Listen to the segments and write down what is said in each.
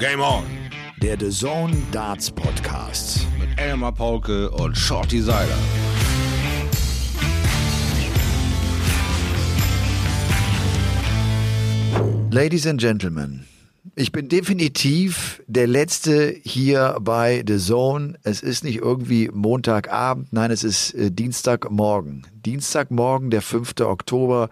Game On. Der The Zone Darts Podcast. Mit Elmar Paulke und Shorty Seiler. Ladies and Gentlemen, ich bin definitiv der Letzte hier bei The Zone. Es ist nicht irgendwie Montagabend, nein, es ist äh, Dienstagmorgen. Dienstagmorgen, der 5. Oktober.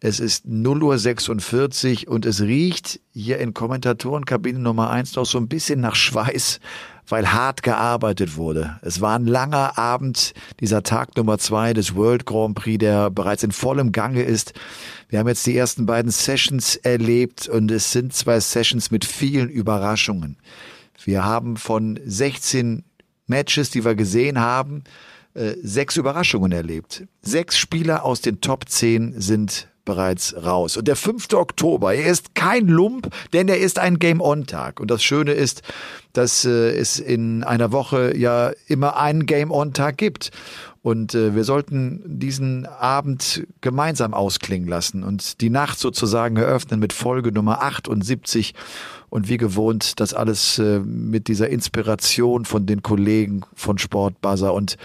Es ist 0.46 Uhr und es riecht hier in Kommentatorenkabine Nummer 1 noch so ein bisschen nach Schweiß, weil hart gearbeitet wurde. Es war ein langer Abend, dieser Tag Nummer 2 des World Grand Prix, der bereits in vollem Gange ist. Wir haben jetzt die ersten beiden Sessions erlebt und es sind zwei Sessions mit vielen Überraschungen. Wir haben von 16 Matches, die wir gesehen haben, äh, sechs Überraschungen erlebt. Sechs Spieler aus den Top 10 sind bereits raus. Und der 5. Oktober, er ist kein Lump, denn er ist ein Game-On-Tag. Und das Schöne ist, dass äh, es in einer Woche ja immer einen Game-On-Tag gibt. Und äh, wir sollten diesen Abend gemeinsam ausklingen lassen und die Nacht sozusagen eröffnen mit Folge Nummer 78 und wie gewohnt das alles äh, mit dieser Inspiration von den Kollegen von Sportbuzzer und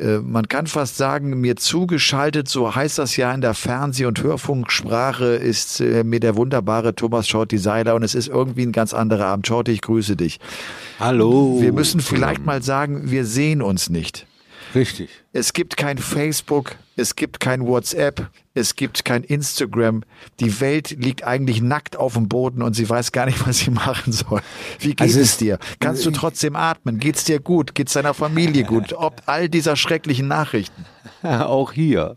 äh, man kann fast sagen, mir zugeschaltet, so heißt das ja in der Fernseh- und Hörfunksprache, ist äh, mir der wunderbare Thomas Shorty Seiler und es ist irgendwie ein ganz anderer Abend. Shorty, ich grüße dich. Hallo. Wir müssen vielleicht mal sagen, wir sehen uns nicht. Richtig. Es gibt kein Facebook, es gibt kein WhatsApp, es gibt kein Instagram. Die Welt liegt eigentlich nackt auf dem Boden und sie weiß gar nicht, was sie machen soll. Wie geht Also es es- dir? Kannst du trotzdem atmen? Geht's dir gut? Geht's deiner Familie gut? Ob all dieser schrecklichen Nachrichten? auch hier.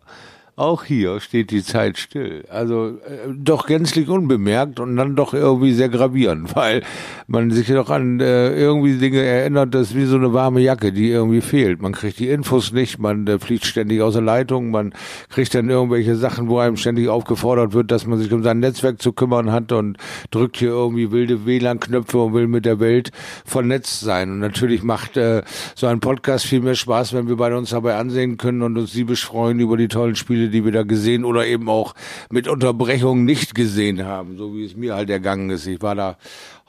Auch hier steht die Zeit still. Also äh, doch gänzlich unbemerkt und dann doch irgendwie sehr gravierend, weil man sich doch an äh, irgendwie Dinge erinnert, das ist wie so eine warme Jacke, die irgendwie fehlt. Man kriegt die Infos nicht, man äh, fliegt ständig aus der Leitung, man kriegt dann irgendwelche Sachen, wo einem ständig aufgefordert wird, dass man sich um sein Netzwerk zu kümmern hat und drückt hier irgendwie wilde WLAN-Knöpfe und will mit der Welt vernetzt sein. Und natürlich macht äh, so ein Podcast viel mehr Spaß, wenn wir beide uns dabei ansehen können und uns siebisch freuen über die tollen Spiele, die wir da gesehen oder eben auch mit Unterbrechungen nicht gesehen haben, so wie es mir halt ergangen ist. Ich war da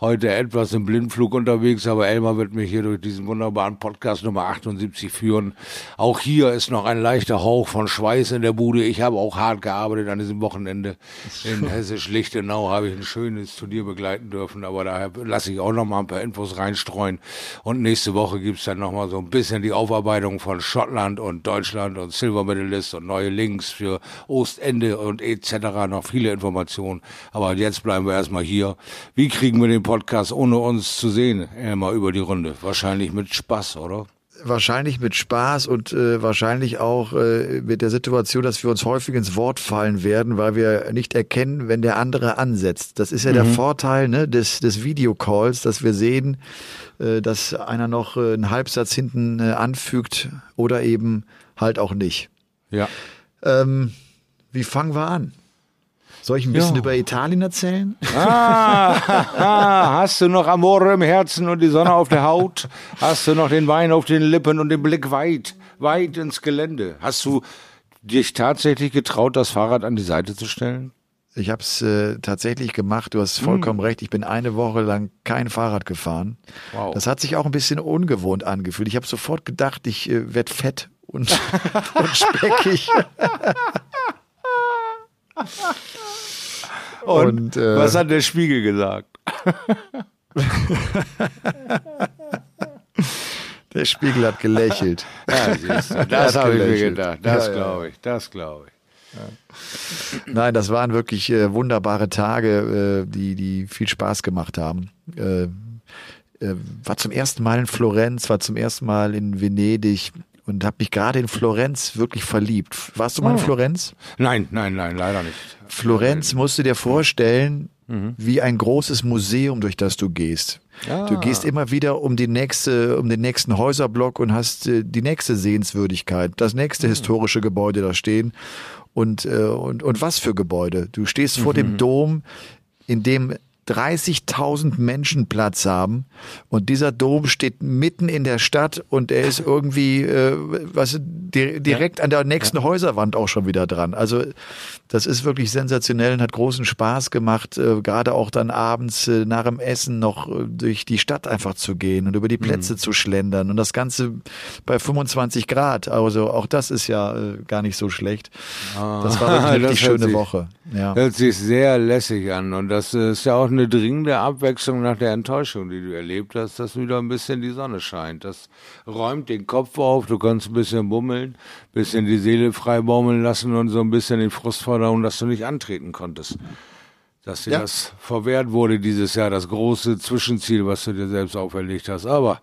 heute etwas im Blindflug unterwegs, aber Elmar wird mich hier durch diesen wunderbaren Podcast Nummer 78 führen. Auch hier ist noch ein leichter Hauch von Schweiß in der Bude. Ich habe auch hart gearbeitet an diesem Wochenende. In Hessisch-Lichtenau habe ich ein schönes Turnier begleiten dürfen, aber daher lasse ich auch noch mal ein paar Infos reinstreuen. Und nächste Woche gibt's dann noch mal so ein bisschen die Aufarbeitung von Schottland und Deutschland und Silver Medalist und neue Links für Ostende und etc. Noch viele Informationen. Aber jetzt bleiben wir erstmal hier. Wie kriegen wir den Podcast ohne uns zu sehen? Elmar über die Runde. Wahrscheinlich mit Spaß, oder? Wahrscheinlich mit Spaß und äh, wahrscheinlich auch äh, mit der Situation, dass wir uns häufig ins Wort fallen werden, weil wir nicht erkennen, wenn der andere ansetzt. Das ist ja der Vorteil ne, des, des Videocalls, dass wir sehen, äh, dass einer noch äh, einen Halbsatz hinten äh, anfügt oder eben halt auch nicht. Ja. Ähm, wie fangen wir an? Soll ich ein bisschen Ja. über Italien erzählen? Ah, hast du noch Amore im Herzen und die Sonne auf der Haut? Hast du noch den Wein auf den Lippen und den Blick weit, weit ins Gelände? Hast du dich tatsächlich getraut, das Fahrrad an die Seite zu stellen? Ich habe es äh, tatsächlich gemacht. Du hast vollkommen recht. Ich bin eine Woche lang kein Fahrrad gefahren. Wow. Das hat sich auch ein bisschen ungewohnt angefühlt. Ich habe sofort gedacht, ich äh, werd fett und, und speckig. Und, äh, was hat der Spiegel gesagt? Der Spiegel hat gelächelt. Ja, du, das habe ich mir gedacht. Das Ja, ja. glaube ich, das glaube ich. Nein, das waren wirklich äh, wunderbare Tage, äh, die, die viel Spaß gemacht haben. Äh, äh, war zum ersten Mal in Florenz, war zum ersten Mal in Venedig und habe mich gerade in Florenz wirklich verliebt. Warst du mal in Florenz? Nein, nein, nein, leider nicht. Florenz musst du dir vorstellen, wie ein großes Museum, durch das du gehst. Ah. Du gehst immer wieder um die nächste, um den nächsten Häuserblock und hast äh, die nächste Sehenswürdigkeit, das nächste historische Gebäude da stehen. Und, äh, und, und was für Gebäude? Du stehst vor dem Dom, in dem 30.000 Menschen Platz haben und dieser Dom steht mitten in der Stadt und er ist irgendwie äh, was di direkt ja. an der nächsten ja. Häuserwand auch schon wieder dran. Also das ist wirklich sensationell und hat großen Spaß gemacht, äh, gerade auch dann abends äh, nach dem Essen noch äh, durch die Stadt einfach zu gehen und über die Plätze mhm. zu schlendern und das Ganze bei 25 Grad. Also auch das ist ja äh, gar nicht so schlecht. Ah, das war wirklich eine schöne sich, Woche. Ja. Hört sich sehr lässig an und das ist ja auch eine dringende Abwechslung nach der Enttäuschung, die du erlebt hast, dass wieder ein bisschen die Sonne scheint. Das räumt den Kopf auf, du kannst ein bisschen bummeln, ein bisschen die Seele frei baumeln lassen und so ein bisschen den Frust verdauen, dass du nicht antreten konntest. Dass dir ja. das verwehrt wurde dieses Jahr, das große Zwischenziel, was du dir selbst auferlegt hast. Aber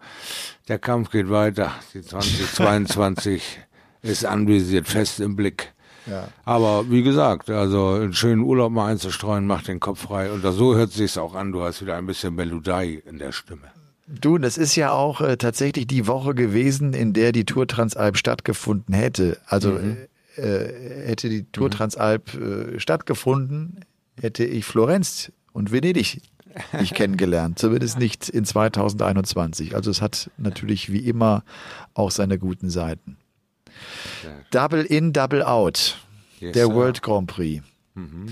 der Kampf geht weiter. Die 2022 ist anvisiert, fest im Blick. Ja. Aber wie gesagt, also einen schönen Urlaub mal einzustreuen, macht den Kopf frei. Und so hört sich's auch an. Du hast wieder ein bisschen Melodie in der Stimme. Du, das ist ja auch äh, tatsächlich die Woche gewesen, in der die Tour Transalp stattgefunden hätte. Also mhm. äh, äh hätte die Tour mhm. Transalp äh, stattgefunden, hätte ich Florenz und Venedig nicht kennengelernt. Zumindest nicht in 2021. Also es hat natürlich wie immer auch seine guten Seiten. Double in, double out. Yes, der. World Grand Prix. Mhm.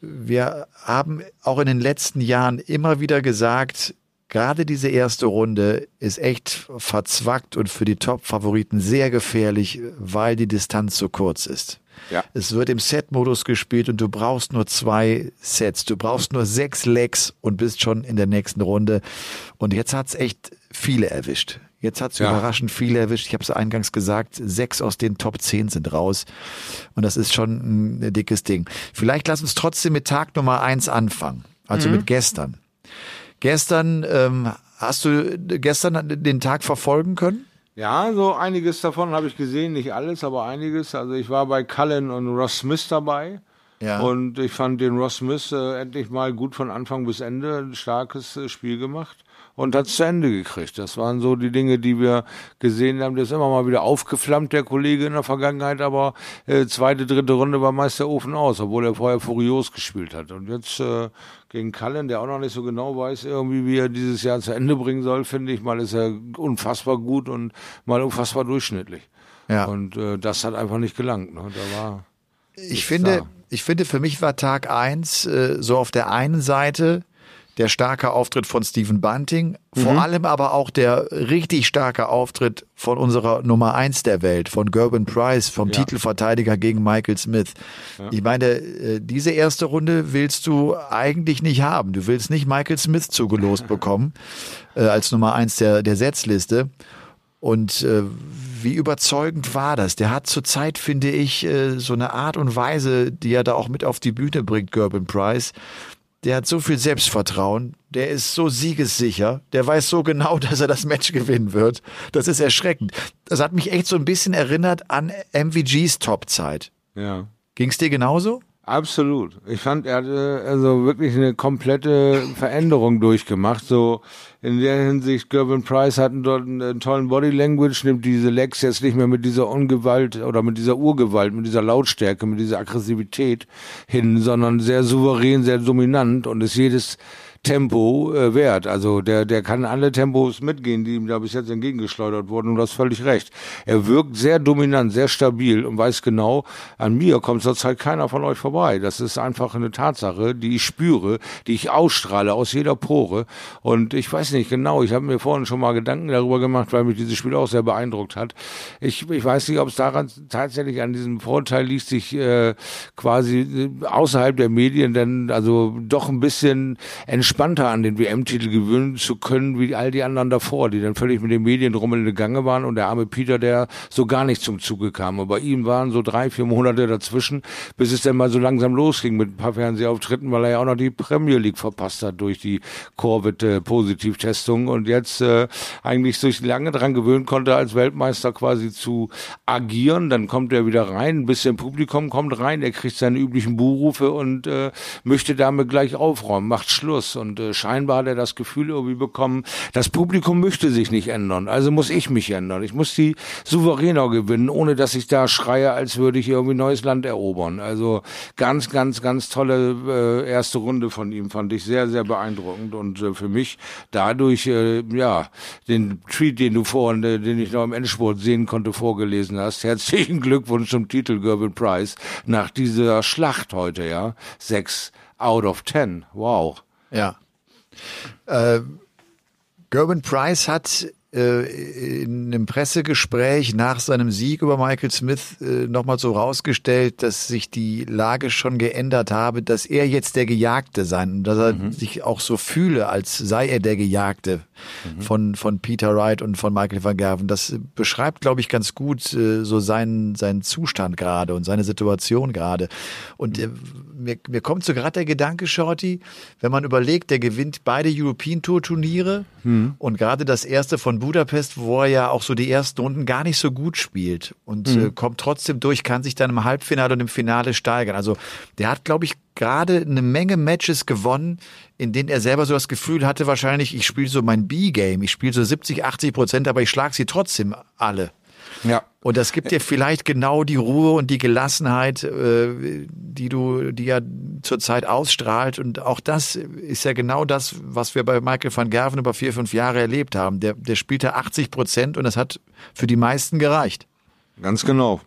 Wir haben auch in den letzten Jahren immer wieder gesagt, gerade diese erste Runde ist echt verzwackt und für die Top-Favoriten sehr gefährlich, weil die Distanz so kurz ist. Ja. Es wird im Set-Modus gespielt und du brauchst nur zwei Sets. Du brauchst nur sechs Legs und bist schon in der nächsten Runde. Und jetzt hat's echt viele erwischt. Jetzt hat es ja. überraschend viele erwischt. Ich habe es eingangs gesagt, sechs aus den Top 10 sind raus. Und das ist schon ein dickes Ding. Vielleicht lass uns trotzdem mit Tag Nummer eins anfangen. Also mhm. mit gestern. Gestern, ähm, hast du gestern den Tag verfolgen können? Ja, so einiges davon habe ich gesehen, nicht alles, aber einiges. Also ich war bei Cullen und Ross Smith dabei. Ja. Und ich fand den Ross Smith äh, endlich mal gut von Anfang bis Ende ein starkes äh, Spiel gemacht und hat zu Ende gekriegt. Das waren so die Dinge, die wir gesehen haben. Der ist immer mal wieder aufgeflammt, der Kollege in der Vergangenheit, aber äh, zweite, dritte Runde war meist der Ofen aus, obwohl er vorher furios gespielt hat. Und jetzt äh, gegen Cullen, der auch noch nicht so genau weiß, irgendwie, wie er dieses Jahr zu Ende bringen soll, finde ich. Mal ist er unfassbar gut und mal unfassbar durchschnittlich. Ja. Und äh, das hat einfach nicht gelangt. Ne? Da war ich finde, da. ich finde, für mich war Tag eins äh, so auf der einen Seite der starke Auftritt von Stephen Bunting, mhm. vor allem aber auch der richtig starke Auftritt von unserer Nummer eins der Welt, von Gerben Price, vom ja. Titelverteidiger gegen Michael Smith. Ja. Ich meine, äh, diese erste Runde willst du eigentlich nicht haben. Du willst nicht Michael Smith zugelost bekommen äh, als Nummer eins der, der Setzliste. Und äh, wie überzeugend war das? Der hat zurzeit, finde ich, äh, so eine Art und Weise, die er da auch mit auf die Bühne bringt, Gerben Price der hat so viel Selbstvertrauen, der ist so siegessicher, der weiß so genau, dass er das Match gewinnen wird. Das ist erschreckend. Das hat mich echt so ein bisschen erinnert an MVGs Topzeit. Ja. Ging's dir genauso? Absolut. Ich fand, er hatte also wirklich eine komplette Veränderung durchgemacht. So in der Hinsicht, Gervin Price hat dort einen tollen Body Language, nimmt diese Legs jetzt nicht mehr mit dieser Ungewalt oder mit dieser Urgewalt, mit dieser Lautstärke, mit dieser Aggressivität hin, sondern sehr souverän, sehr dominant und ist jedes Tempo äh, wert. Also der, der kann alle Tempos mitgehen, die ihm da bis jetzt entgegengeschleudert wurden. Und du hast völlig recht. Er wirkt sehr dominant, sehr stabil und weiß genau, an mir kommt zurzeit keiner von euch vorbei. Das ist einfach eine Tatsache, die ich spüre, die ich ausstrahle aus jeder Pore. Und ich weiß nicht genau, ich habe mir vorhin schon mal Gedanken darüber gemacht, weil mich dieses Spiel auch sehr beeindruckt hat. Ich, ich weiß nicht, ob es daran tatsächlich an diesem Vorteil liegt, sich äh, quasi äh, außerhalb der Medien denn also doch ein bisschen entspannt entspannter an den WM-Titel gewöhnen zu können, wie all die anderen davor, die dann völlig mit den Medien rummelnde Gange waren und der arme Peter, der so gar nicht zum Zuge kam. Und bei ihm waren so drei, vier Monate dazwischen, bis es dann mal so langsam losging mit ein paar Fernsehauftritten, weil er ja auch noch die Premier League verpasst hat durch die Corvette-Positivtestung und jetzt äh, eigentlich sich lange dran gewöhnen konnte, als Weltmeister quasi zu agieren. Dann kommt er wieder rein, ein bisschen Publikum kommt rein, er kriegt seine üblichen Buhrufe und äh, möchte damit gleich aufräumen, macht Schluss Und äh, scheinbar hat er das Gefühl irgendwie bekommen, das Publikum möchte sich nicht ändern, also muss ich mich ändern. Ich muss die souveräner gewinnen, ohne dass ich da schreie, als würde ich irgendwie neues Land erobern. Also ganz, ganz, ganz tolle äh, erste Runde von ihm, fand ich sehr, sehr beeindruckend und äh, für mich dadurch, äh, ja, den Tweet, den du vorhin, äh, den ich noch im Endspurt sehen konnte, vorgelesen hast. Herzlichen Glückwunsch zum Titel Gervin Price nach dieser Schlacht heute, ja. Sechs out of ten. Wow. Ja. Äh, Gerben Price hat in einem Pressegespräch nach seinem Sieg über Michael Smith äh, nochmal so rausgestellt, dass sich die Lage schon geändert habe, dass er jetzt der Gejagte sein und dass er mhm. sich auch so fühle, als sei er der Gejagte mhm. von, von Peter Wright und von Michael van Gerven. Das beschreibt, glaube ich, ganz gut äh, so seinen, seinen Zustand gerade und seine Situation gerade. Und äh, mir, mir kommt so gerade der Gedanke, Shorty, wenn man überlegt, der gewinnt beide European Tour Turniere mhm. und gerade das erste von Budapest, wo er ja auch so die ersten Runden gar nicht so gut spielt und mhm. äh, kommt trotzdem durch, kann sich dann im Halbfinale und im Finale steigern. Also der hat, glaube ich, gerade eine Menge Matches gewonnen, in denen er selber so das Gefühl hatte, wahrscheinlich, ich spiele so mein B-Game, ich spiele so 70, 80 Prozent, aber ich schlage sie trotzdem alle. Ja. Und das gibt dir vielleicht genau die Ruhe und die Gelassenheit, äh, die du, die ja zurzeit ausstrahlt. Und auch das ist ja genau das, was wir bei Michael van Gerven über vier, fünf Jahre erlebt haben. Der, der spielte 80 Prozent und das hat für die meisten gereicht. Ganz genau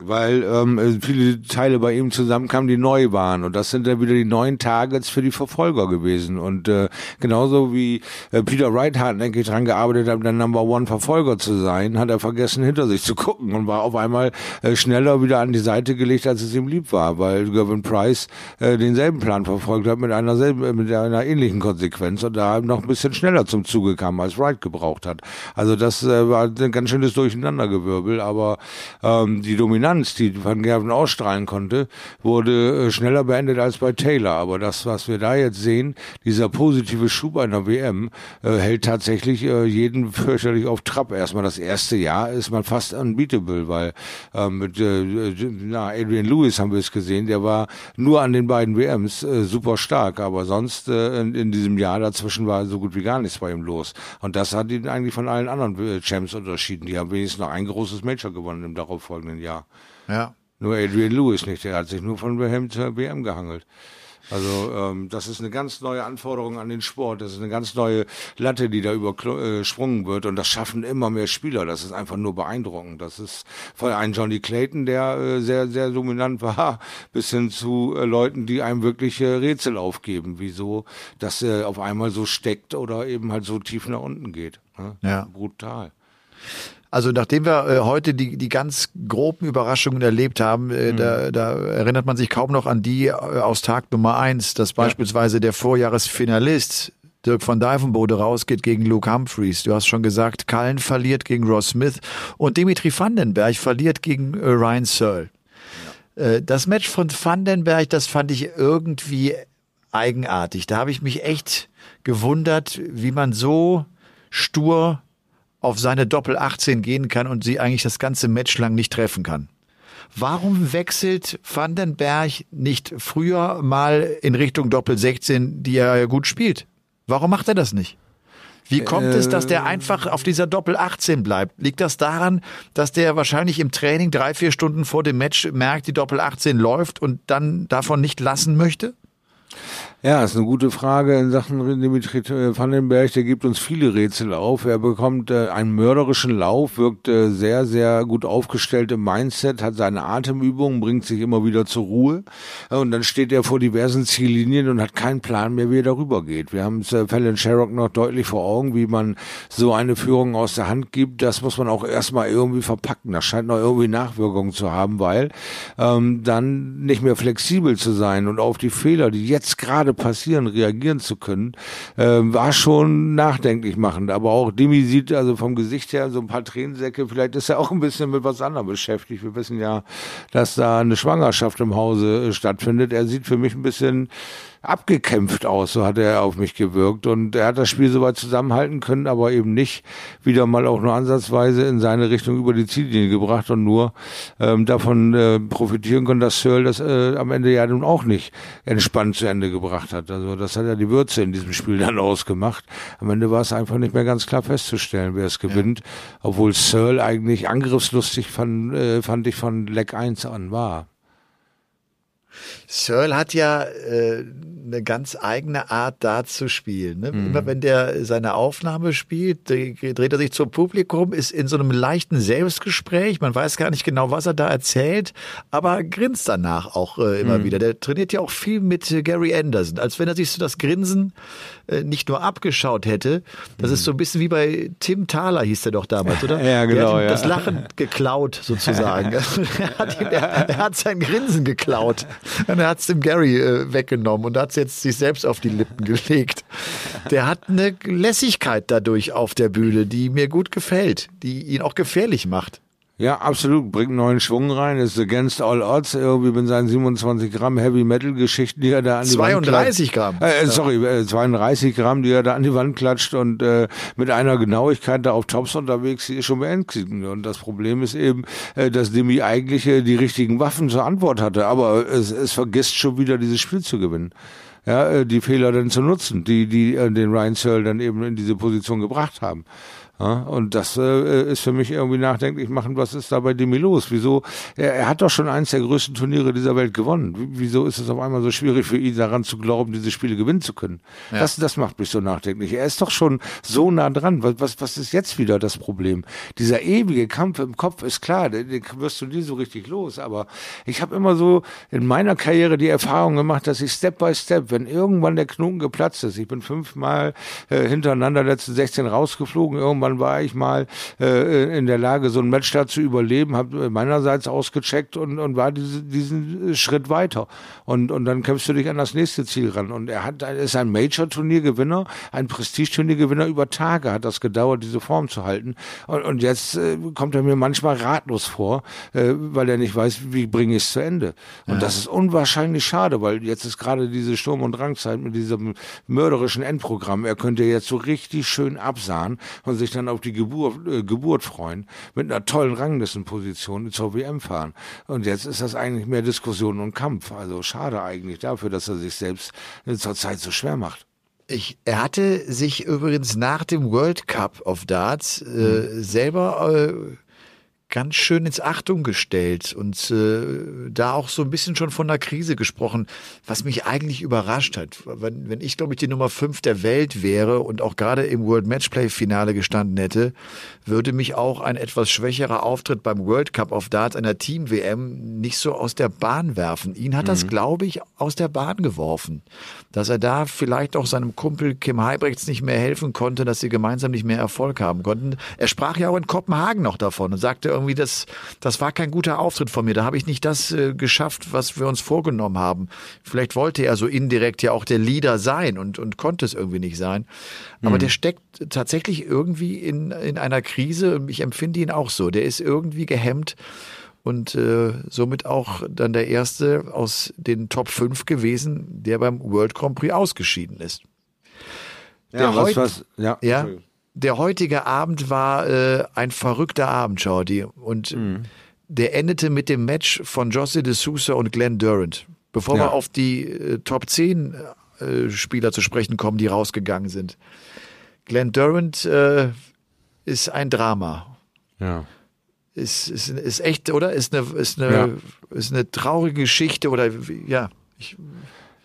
weil ähm, äh, viele Teile bei ihm zusammenkamen, die neu waren. Und das sind dann wieder die neuen Targets für die Verfolger gewesen. Und äh, genauso wie äh, Peter Wright hartnäckig dran gearbeitet hat, der Number One Verfolger zu sein, hat er vergessen, hinter sich zu gucken und war auf einmal äh, schneller wieder an die Seite gelegt, als es ihm lieb war, weil Gavin Price äh, denselben Plan verfolgt hat mit einer selben, äh, mit einer ähnlichen Konsequenz und da noch ein bisschen schneller zum Zuge kam, als Wright gebraucht hat. Also das äh, war ein ganz schönes Durcheinandergewirbel, aber ähm, die Dominanz Dominanz, die Van Gerven ausstrahlen konnte, wurde äh, schneller beendet als bei Taylor. Aber das, was wir da jetzt sehen, dieser positive Schub einer WM, äh, hält tatsächlich äh, jeden fürchterlich auf Trab. Erstmal das erste Jahr ist man fast unbeatable, weil äh, mit Adrian Lewis haben wir es gesehen, der war nur an den beiden WMs super stark, aber sonst in, diesem Jahr dazwischen war so gut wie gar nichts bei ihm los. Und das hat ihn eigentlich von allen anderen Champs unterschieden. Die haben wenigstens noch ein großes Major gewonnen im darauffolgenden Jahr. Ja. Nur Adrian Lewis nicht, der hat sich nur von WM zur WM gehangelt. Also ähm, das ist eine ganz neue Anforderung an den Sport. Das ist eine ganz neue Latte, die da übersprungen wird. Und das schaffen immer mehr Spieler. Das ist einfach nur beeindruckend. Das ist von einem Johnny Clayton, der äh, sehr, sehr dominant war, bis hin zu äh, Leuten, die einem wirklich äh, Rätsel aufgeben, wieso das äh, auf einmal so steckt oder eben halt so tief nach unten geht. Ne? Ja. Brutal. Also nachdem wir äh, heute die, die ganz groben Überraschungen erlebt haben, äh, mhm. da, da erinnert man sich kaum noch an die äh, aus Tag Nummer eins, dass beispielsweise ja. der Vorjahresfinalist Dirk van Dijvenbode rausgeht gegen Luke Humphreys. Du hast schon gesagt, Cullen verliert gegen Ross Smith und Dimitri Vandenberg verliert gegen äh, Ryan Searle. Ja. Äh, das Match von Vandenberg, das fand ich irgendwie eigenartig. Da habe ich mich echt gewundert, wie man so stur auf seine Doppel 18 gehen kann und sie eigentlich das ganze Match lang nicht treffen kann. Warum wechselt Vandenberg nicht früher mal in Richtung Doppel 16, die er gut spielt? Warum macht er das nicht? Wie kommt äh, es, dass der einfach auf dieser Doppel 18 bleibt? Liegt das daran, dass der wahrscheinlich im Training drei, vier Stunden vor dem Match merkt, die Doppel 18 läuft und dann davon nicht lassen möchte? Ja, ist eine gute Frage in Sachen Dimitri Vandenberg. Der gibt uns viele Rätsel auf. Er bekommt äh, einen mörderischen Lauf, wirkt äh, sehr, sehr gut aufgestellt im Mindset, hat seine Atemübungen, bringt sich immer wieder zur Ruhe. Und dann steht er vor diversen Ziellinien und hat keinen Plan mehr, wie er darüber geht. Wir haben es äh, Fallon Sherrock noch deutlich vor Augen, wie man so eine Führung aus der Hand gibt. Das muss man auch erstmal irgendwie verpacken. Das scheint noch irgendwie Nachwirkungen zu haben, weil ähm, dann nicht mehr flexibel zu sein und auf die Fehler, die jetzt gerade gerade passieren, reagieren zu können, äh, war schon nachdenklich machend. Aber auch Demi sieht also vom Gesicht her so ein paar Tränensäcke. Vielleicht ist er auch ein bisschen mit was anderem beschäftigt. Wir wissen ja, dass da eine Schwangerschaft im Hause äh, stattfindet. Er sieht für mich ein bisschen abgekämpft aus, so hat er auf mich gewirkt. Und er hat das Spiel soweit zusammenhalten können, aber eben nicht wieder mal auch nur ansatzweise in seine Richtung über die Ziellinie gebracht und nur ähm, davon äh, profitieren können, dass Searle das äh, am Ende ja nun auch nicht entspannt zu Ende gebracht hat. Also das hat ja die Würze in diesem Spiel dann ausgemacht. Am Ende war es einfach nicht mehr ganz klar festzustellen, wer es gewinnt, ja. obwohl Searle eigentlich angriffslustig fand, äh, fand ich von Leck 1 an war. Searle hat ja äh, eine ganz eigene Art, da zu spielen. Ne? Mhm. Immer wenn der seine Aufnahme spielt, dreht er sich zum Publikum, ist in so einem leichten Selbstgespräch. Man weiß gar nicht genau, was er da erzählt, aber grinst danach auch äh, immer mhm. wieder. Der trainiert ja auch viel mit äh, Gary Anderson, als wenn er sich so das Grinsen äh, nicht nur abgeschaut hätte. Das mhm. ist so ein bisschen wie bei Tim Thaler, hieß der doch damals, oder? ja, genau. Der hat ja. das Lachen geklaut, sozusagen. er, hat ihm, er, er, hat sein Grinsen geklaut. Und er hat es dem Gary äh, weggenommen und hat es jetzt sich selbst auf die Lippen gelegt. Der hat eine Lässigkeit dadurch auf der Bühne, die mir gut gefällt, die ihn auch gefährlich macht. Ja, absolut. Bringt neuen Schwung rein. Ist against all odds irgendwie mit seinen 27 Gramm Heavy Metal Geschichten, die er da an die 32 Wand Gramm. Äh, sorry, äh, 32 Gramm, die er da an die Wand klatscht und äh, mit einer Genauigkeit da auf Tops unterwegs, die ist schon beängstigend. Und das Problem ist eben, äh, dass Demi eigentlich äh, die richtigen Waffen zur Antwort hatte, aber es, es vergisst schon wieder dieses Spiel zu gewinnen ja, äh, die Fehler dann zu nutzen, die, die äh, den Ryan Searle dann eben in diese Position gebracht haben. Ja, und das äh, ist für mich irgendwie nachdenklich machen, was ist da bei Demi los? Wieso? Er, er, hat doch schon eins der größten Turniere dieser Welt gewonnen. Wieso ist es auf einmal so schwierig für ihn daran zu glauben, diese Spiele gewinnen zu können? Ja. Das, das macht mich so nachdenklich. Er ist doch schon so nah dran. Was, was, was ist jetzt wieder das Problem? Dieser ewige Kampf im Kopf ist klar, den, den wirst du nie so richtig los. Aber ich habe immer so in meiner Karriere die Erfahrung gemacht, dass ich Step by Step, wenn irgendwann der Knoten geplatzt ist, ich bin fünfmal äh, hintereinander letzten 16 rausgeflogen, irgendwann irgendwann war ich mal äh, in der Lage, so ein Match da zu überleben, habe meinerseits ausgecheckt und, und war diese, diesen Schritt weiter. Und, und dann kämpfst du dich an das nächste Ziel ran. Und er hat, ist ein Major-Turniergewinner, ein Prestige-Turniergewinner über Tage hat das gedauert, diese Form zu halten. Und, und jetzt äh, kommt er mir manchmal ratlos vor, äh, weil er nicht weiß, wie bringe ich es zu Ende. Und ja. das ist unwahrscheinlich schade, weil jetzt ist gerade diese Sturm- und Drangzeit mit diesem mörderischen Endprogramm. Er könnte jetzt so richtig schön absahen und sich dann dann auf die Geburt, äh, Geburt freuen, mit einer tollen Ranglistenposition zur WM fahren. Und jetzt ist das eigentlich mehr Diskussion und Kampf. Also schade eigentlich dafür, dass er sich selbst zur Zeit so schwer macht. Ich, er hatte sich übrigens nach dem World Cup of Darts äh, mhm. selber äh, ganz schön ins Achtung gestellt und äh, da auch so ein bisschen schon von der Krise gesprochen, was mich eigentlich überrascht hat. Wenn, wenn ich, glaube ich, die Nummer fünf der Welt wäre und auch gerade im World Matchplay Finale gestanden hätte, würde mich auch ein etwas schwächerer Auftritt beim World Cup of Darts einer Team WM nicht so aus der Bahn werfen. Ihn hat mhm. das, glaube ich, aus der Bahn geworfen. Dass er da vielleicht auch seinem Kumpel Kim Heibrechts nicht mehr helfen konnte, dass sie gemeinsam nicht mehr Erfolg haben konnten. Er sprach ja auch in Kopenhagen noch davon und sagte irgendwie, das, das war kein guter Auftritt von mir. Da habe ich nicht das äh, geschafft, was wir uns vorgenommen haben. Vielleicht wollte er so indirekt ja auch der Leader sein und, und konnte es irgendwie nicht sein. Aber mhm. der steckt tatsächlich irgendwie in, in einer Krise. Ich empfinde ihn auch so. Der ist irgendwie gehemmt und äh, somit auch dann der erste aus den Top 5 gewesen, der beim World Grand Prix ausgeschieden ist. Ja, was, was, ja, ja der heutige Abend war äh, ein verrückter Abend, Jordi. Und mhm. der endete mit dem Match von José de Sousa und Glenn Durant. Bevor ja. wir auf die äh, Top 10 äh, Spieler zu sprechen kommen, die rausgegangen sind. Glenn Durant äh, ist ein Drama. Ja. Ist, ist, ist echt, oder? Ist eine, ist eine, ja. ist eine traurige Geschichte oder ja. Ich,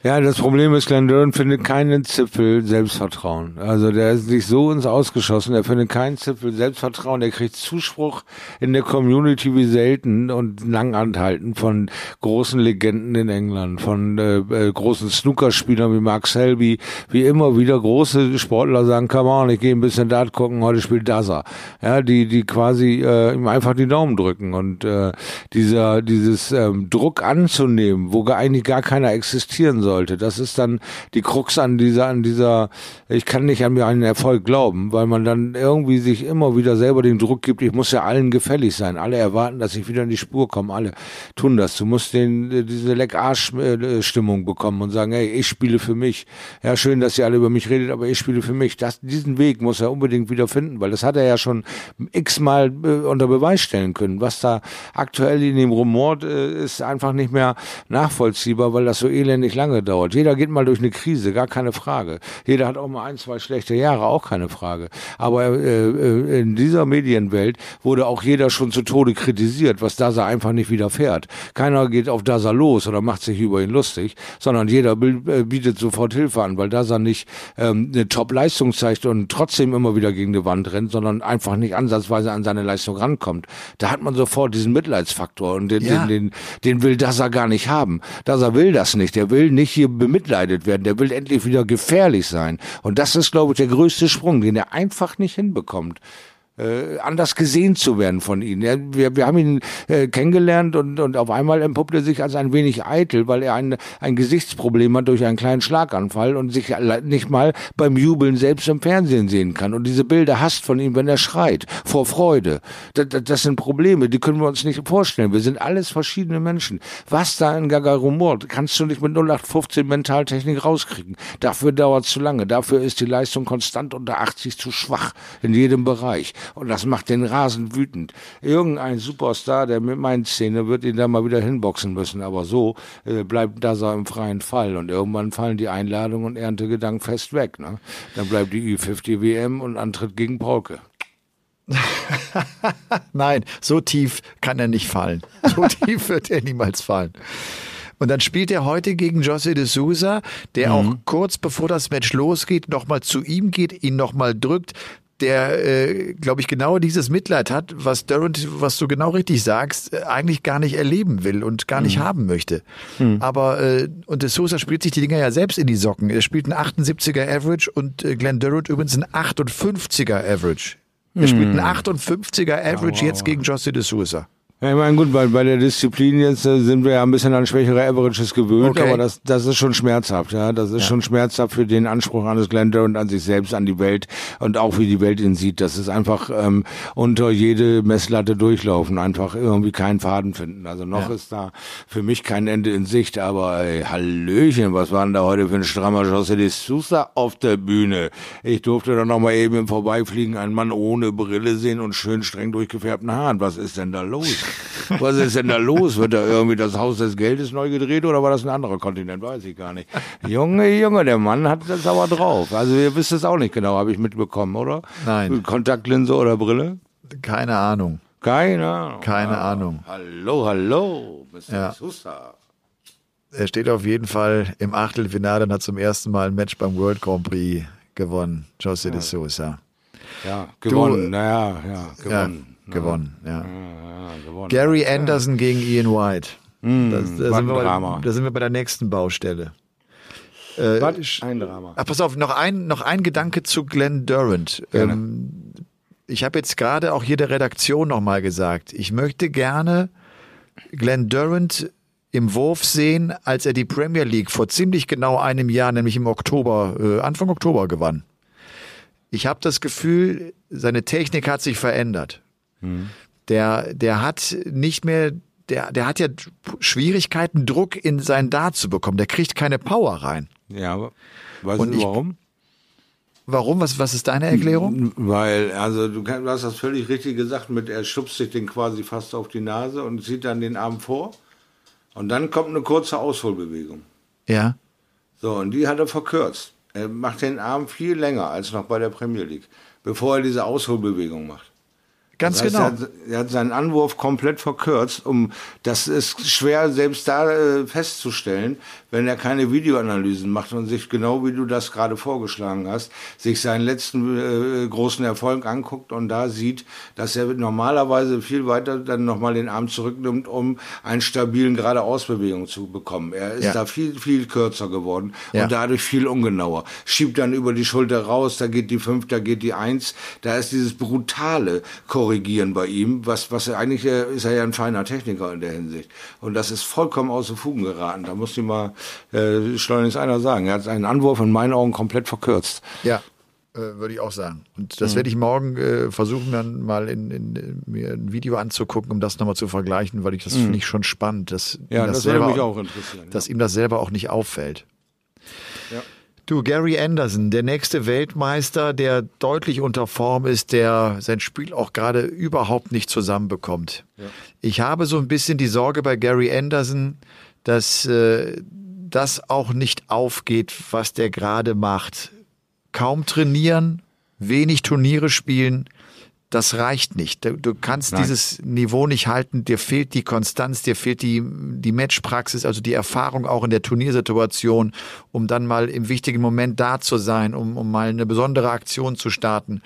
ja, das Problem ist, Glenn findet keinen Zipfel Selbstvertrauen. Also der ist sich so ins Ausgeschossen, er findet keinen Zipfel Selbstvertrauen, er kriegt Zuspruch in der Community wie selten und lang anhalten von großen Legenden in England, von äh, äh, großen Snookerspielern wie Mark Selby, wie immer wieder große Sportler sagen, come on, ich gehe ein bisschen Dart gucken, heute spielt Daza. Ja, die, die quasi äh, ihm einfach die Daumen drücken und äh, dieser, dieses ähm, Druck anzunehmen, wo eigentlich gar keiner existieren soll, sollte. Das ist dann die Krux an dieser, an dieser, ich kann nicht an mir einen Erfolg glauben, weil man dann irgendwie sich immer wieder selber den Druck gibt, ich muss ja allen gefällig sein. Alle erwarten, dass ich wieder in die Spur komme. Alle tun das. Du musst den, diese Leck-Arsch-Stimmung bekommen und sagen, hey, ich spiele für mich. Ja, schön, dass ihr alle über mich redet, aber ich spiele für mich. Das, diesen Weg muss er unbedingt wieder finden, weil das hat er ja schon x-mal äh, unter Beweis stellen können. Was da aktuell in dem Rumor äh, ist, einfach nicht mehr nachvollziehbar, weil das so elendig lange dauert. Jeder geht mal durch eine Krise, gar keine Frage. Jeder hat auch mal ein, zwei schlechte Jahre, auch keine Frage. Aber äh, äh in dieser Medienwelt wurde auch jeder schon zu Tode kritisiert, was Dasa einfach nicht widerfährt. Keiner geht auf Dasa los oder macht sich über ihn lustig, sondern jeder äh, bietet sofort Hilfe an, weil Dasa nicht ähm, eine Top-Leistung zeigt und trotzdem immer wieder gegen die Wand rennt, sondern einfach nicht ansatzweise an seine Leistung rankommt. Da hat man sofort diesen Mitleidsfaktor und den, ja. den, den, den will Dasa gar nicht haben. Dasa will das nicht. Der will nicht hier bemitleidet werden. Der will endlich wieder gefährlich sein. Und das ist, glaube ich, der größte Sprung, den er einfach nicht hinbekommt äh, anders gesehen zu werden von ihnen. Ja, wir, wir haben ihn äh, kennengelernt und, und auf einmal empuppt er sich als ein wenig eitel, weil er ein, ein Gesichtsproblem hat durch einen kleinen Schlaganfall und sich nicht mal beim Jubeln selbst im Fernsehen sehen kann. Und diese Bilder hasst von ihm, wenn er schreit, vor Freude. Das, das, das sind Probleme, die können wir uns nicht vorstellen. Wir sind alles verschiedene Menschen. Was da in Gaga rumort, kannst du nicht mit 0815 Mentaltechnik rauskriegen. Dafür dauert zu lange. Dafür ist die Leistung konstant unter 80 zu schwach in jedem Bereich. Und das macht den Rasen wütend. Irgendein Superstar, der mit meinen Szene wird ihn da mal wieder hinboxen müssen. Aber so äh, bleibt das im freien Fall. Und irgendwann fallen die Einladungen und Erntegedanken fest weg. Ne? Dann bleibt die Ü50 WM und Antritt gegen Polke. Nein, so tief kann er nicht fallen. So tief wird er niemals fallen. Und dann spielt er heute gegen José de Sousa, der mhm. auch kurz bevor das Match losgeht, nochmal zu ihm geht, ihn nochmal drückt, der, äh, glaube ich, genau dieses Mitleid hat, was Durant, was du genau richtig sagst, äh, eigentlich gar nicht erleben will und gar nicht mhm. haben möchte. Mhm. Aber, äh, und de Sosa spielt sich die Dinger ja selbst in die Socken. Er spielt einen 78er Average und äh, Glenn Durant übrigens einen 58er Average. Er spielt einen 58er mhm. Average wow, jetzt gegen José de Sousa. Ja, ich meine, gut, bei, bei der Disziplin jetzt äh, sind wir ja ein bisschen an schwächere Averages gewöhnt, okay. aber das, das ist schon schmerzhaft, ja. Das ist ja. schon schmerzhaft für den Anspruch eines Glender und an sich selbst, an die Welt und auch wie die Welt ihn sieht. Das ist einfach ähm, unter jede Messlatte durchlaufen, einfach irgendwie keinen Faden finden. Also noch ja. ist da für mich kein Ende in Sicht, aber ey, Hallöchen, was war denn da heute für ein strammer José de Sousa auf der Bühne? Ich durfte da noch mal eben im Vorbeifliegen einen Mann ohne Brille sehen und schön streng durchgefärbten Haaren. Was ist denn da los? Was ist denn da los? Wird da irgendwie das Haus des Geldes neu gedreht oder war das ein anderer Kontinent? Weiß ich gar nicht. Junge, Junge, der Mann hat das aber drauf. Also ihr wisst es auch nicht genau, habe ich mitbekommen, oder? Nein. Kontaktlinse oder Brille? Keine Ahnung. Keine Ahnung. Keine ah, Ahnung. Hallo, hallo, Mr. Ja. Sousa. Er steht auf jeden Fall im Achtelfinale und hat zum ersten Mal ein Match beim World Grand Prix gewonnen. José ja. de Sousa. Ja, gewonnen, naja, ja, gewonnen. Ja gewonnen. Ja. ja, gewonnen. Gary Anderson gegen Ian White. Mm, das, da, sind wir bei, da sind wir bei der nächsten Baustelle. Äh, ein Drama. Ach, pass auf, noch ein, noch ein Gedanke zu Glenn Durant. Ähm, ich habe jetzt gerade auch hier der Redaktion nochmal gesagt, ich möchte gerne Glenn Durant im Wurf sehen, als er die Premier League vor ziemlich genau einem Jahr, nämlich im Oktober, äh, Anfang Oktober gewann. Ich habe das Gefühl, seine Technik hat sich verändert. Der, der hat nicht mehr, der, der hat ja Schwierigkeiten, Druck in sein Dart zu bekommen. Der kriegt keine Power rein. Ja, aber weißt Und du warum? Warum? Was, was ist deine Erklärung? Weil, also du, du hast das völlig richtig gesagt, mit er schubst sich den quasi fast auf die Nase und zieht dann den Arm vor. Und dann kommt eine kurze Ausholbewegung. Ja. So, und die hat er verkürzt. Er macht den Arm viel länger als noch bei der Premier League, bevor er diese Ausholbewegung macht. Ganz das heißt, genau. Er hat, er hat, seinen Anwurf komplett verkürzt, um das ist schwer selbst da äh, festzustellen, wenn er keine Videoanalysen macht und sich genau wie du das gerade vorgeschlagen hast, sich seinen letzten äh, großen Erfolg anguckt und da sieht, dass er normalerweise viel weiter dann nochmal den Arm zurücknimmt, um einen stabilen geradeausbewegung zu bekommen. Er ist ja. da viel viel kürzer geworden ja. und dadurch viel ungenauer. Schiebt dann über die Schulter raus, da geht die fünf, da geht die eins, da ist dieses brutale korrigieren bei ihm, was, was er eigentlich, äh, ist er ja ein feiner Techniker in der Hinsicht. Und das ist vollkommen außer Fugen geraten. Da muss ich mal äh, schleunigst einer sagen. Er hat seinen Anwurf in meinen Augen komplett verkürzt. Ja, äh, würde ich auch sagen. Und das mhm. werde ich morgen äh, versuchen, dann mal in, in, in, mir ein Video anzugucken, um das nochmal zu vergleichen, weil ich das mhm. finde ich schon spannend, dass, ja, das, das selber mich auch interessieren. Dass ja. ihm das selber auch nicht auffällt. Ja. Du, Gary Anderson, der nächste Weltmeister, der deutlich unter Form ist, der sein Spiel auch gerade überhaupt nicht zusammenbekommt. Ja. Ich habe so ein bisschen die Sorge bei Gary Anderson, dass äh, das auch nicht aufgeht, was der gerade macht. Kaum trainieren, wenig Turniere spielen, das reicht nicht. Du, kannst Nein. dieses Niveau nicht halten. Dir fehlt die Konstanz, dir fehlt die, die Matchpraxis, also die Erfahrung auch in der Turniersituation, um dann mal im wichtigen Moment da zu sein, um, um mal eine besondere Aktion zu starten.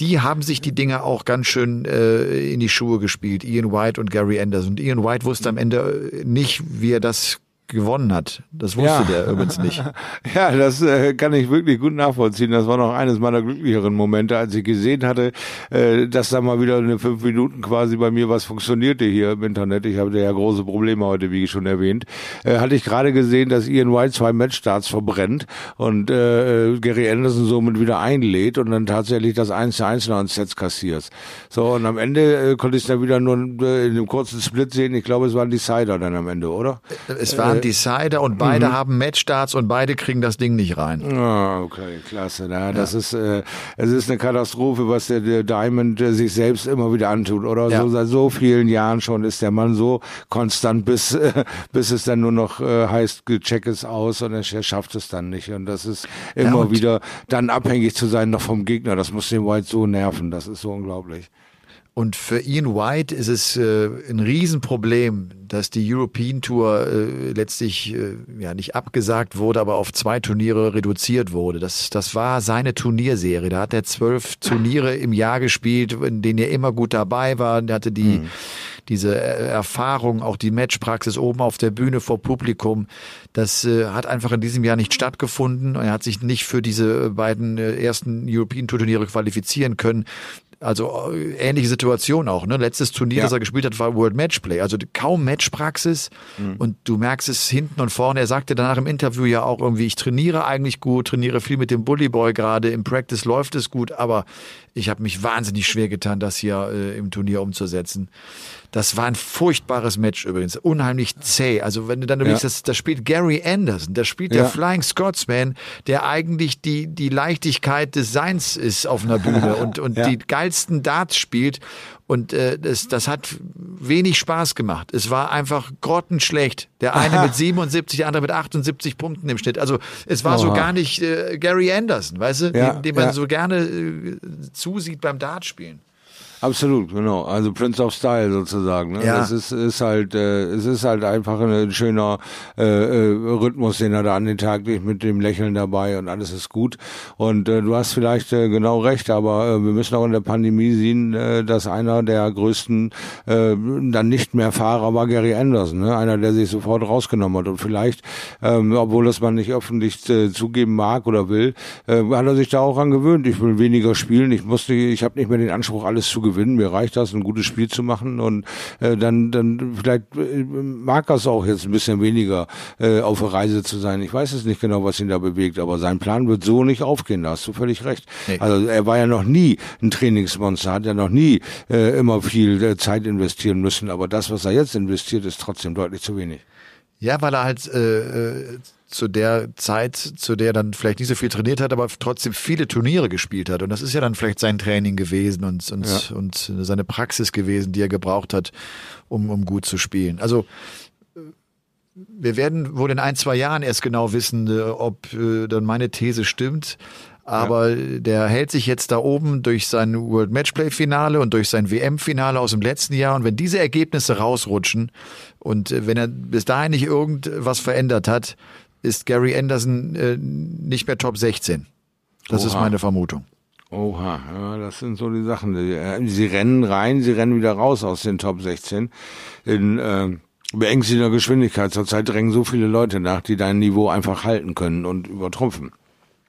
Die haben sich die Dinge auch ganz schön äh, in die Schuhe gespielt, Ian White und Gary Anderson. Und Ian White wusste am Ende nicht, wie er das gewonnen hat. Das wusste ja. der übrigens nicht. Ja, das äh, kann ich wirklich gut nachvollziehen. Das war noch eines meiner glücklicheren Momente, als ich gesehen hatte, äh, dass da mal wieder eine fünf Minuten quasi bei mir was funktionierte hier im Internet. Ich habe ja große Probleme heute, wie schon erwähnt. Äh, hatte ich gerade gesehen, dass Ian White zwei Matchstarts verbrennt und äh, Gary Anderson somit wieder einlädt und dann tatsächlich das 1 zu 1 noch ins Sets kassiert. So, und am Ende äh, konnte ich es dann wieder nur äh, in einem kurzen Split sehen. Ich glaube, es waren die Cider dann am Ende, oder? Es waren Decider und beide mhm. haben Matchstarts und beide kriegen das Ding nicht rein. Ah, okay, klasse. Na, das ist, äh, es ist eine Katastrophe, was der, der Diamond äh, sich selbst immer wieder antut. Oder ja. so seit so vielen Jahren schon ist der Mann so konstant, bis, äh, bis es dann nur noch äh, heißt, check es aus und er schafft es dann nicht. Und das ist immer ja, wieder dann abhängig zu sein noch vom Gegner. Das muss den White so nerven. Das ist so unglaublich. Und für Ian White ist es äh, ein Riesenproblem, dass die European Tour äh, letztlich äh, ja nicht abgesagt wurde, aber auf zwei Turniere reduziert wurde. Das, das war seine Turnierserie. Da hat er zwölf Turniere im Jahr gespielt, in denen er immer gut dabei war. Er hatte die, mhm. diese Erfahrung, auch die Matchpraxis oben auf der Bühne vor Publikum. Das äh, hat einfach in diesem Jahr nicht stattgefunden. Er hat sich nicht für diese beiden äh, ersten European Tour Turniere qualifizieren können. Also äh, ähnliche Situation auch. Ne? Letztes Turnier, ja. das er gespielt hat, war World Matchplay. Also kaum Matchpraxis mhm. und du merkst es hinten und vorne. Er sagte danach im Interview ja auch irgendwie, ich trainiere eigentlich gut, trainiere viel mit dem Bully Boy gerade. Im Practice läuft es gut, aber ich habe mich wahnsinnig schwer getan, das hier äh, im Turnier umzusetzen. Das war ein furchtbares Match übrigens, unheimlich zäh. Also wenn du dann überlegst, ja. das, das spielt Gary Anderson, das spielt der Flying Scotsman, der eigentlich die, die Leichtigkeit des Seins ist auf einer Bühne und, und ja. die geilsten Darts spielt. Und äh, das, das hat wenig Spaß gemacht. Es war einfach grottenschlecht. Der eine mit 77, der andere mit 78 Punkten im Schnitt. Also es war Oha. so gar nicht äh, Gary Anderson, weißt du, ja, dem, dem man so gerne äh, zusieht beim Dartspielen. Absolut, genau. Also Prince of Style sozusagen. Ne? Ja. Das ist, ist halt, äh, es ist halt einfach ein schöner äh, äh, Rhythmus, den er da an den Tag legt mit dem Lächeln dabei und alles ist gut. Und äh, du hast vielleicht äh, genau recht, aber äh, wir müssen auch in der Pandemie sehen, äh, dass einer der größten äh, dann nicht mehr Fahrer war Gary Anderson, ne? einer, der sich sofort rausgenommen hat. Und vielleicht, ähm, obwohl das man nicht öffentlich äh, zugeben mag oder will, äh, hat er sich da auch an gewöhnt. Ich will weniger spielen, ich musste, ich habe nicht mehr den Anspruch, alles zu gewinnen gewinnen. Mir reicht das, ein gutes Spiel zu machen und äh, dann, dann vielleicht äh, mag es auch jetzt ein bisschen weniger äh, auf der Reise zu sein. Ich weiß es nicht genau, was ihn da bewegt, aber sein Plan wird so nicht aufgehen. Da hast du völlig recht. Nee. Also er war ja noch nie ein Trainingsmonster, hat ja noch nie äh, immer viel äh, Zeit investieren müssen. Aber das, was er jetzt investiert, ist trotzdem deutlich zu wenig. Ja, weil er halt äh, äh zu der Zeit, zu der er dann vielleicht nicht so viel trainiert hat, aber trotzdem viele Turniere gespielt hat. Und das ist ja dann vielleicht sein Training gewesen und, und, ja. und seine Praxis gewesen, die er gebraucht hat, um, um gut zu spielen. Also wir werden wohl in ein, zwei Jahren erst genau wissen, äh, ob äh, dann meine These stimmt. Aber ja. der hält sich jetzt da oben durch sein World Matchplay Finale und durch sein WM Finale aus dem letzten Jahr. Und wenn diese Ergebnisse rausrutschen und äh, wenn er bis dahin nicht irgendwas verändert hat, ist Gary Anderson äh, nicht mehr Top 16. Das Oha. ist meine Vermutung. Oha, ja, das sind so die Sachen. Äh, sie rennen rein, sie rennen wieder raus aus den Top 16 in äh, beängstigender Geschwindigkeit. Zurzeit drängen so viele Leute nach, die dein Niveau einfach halten können und übertrumpfen.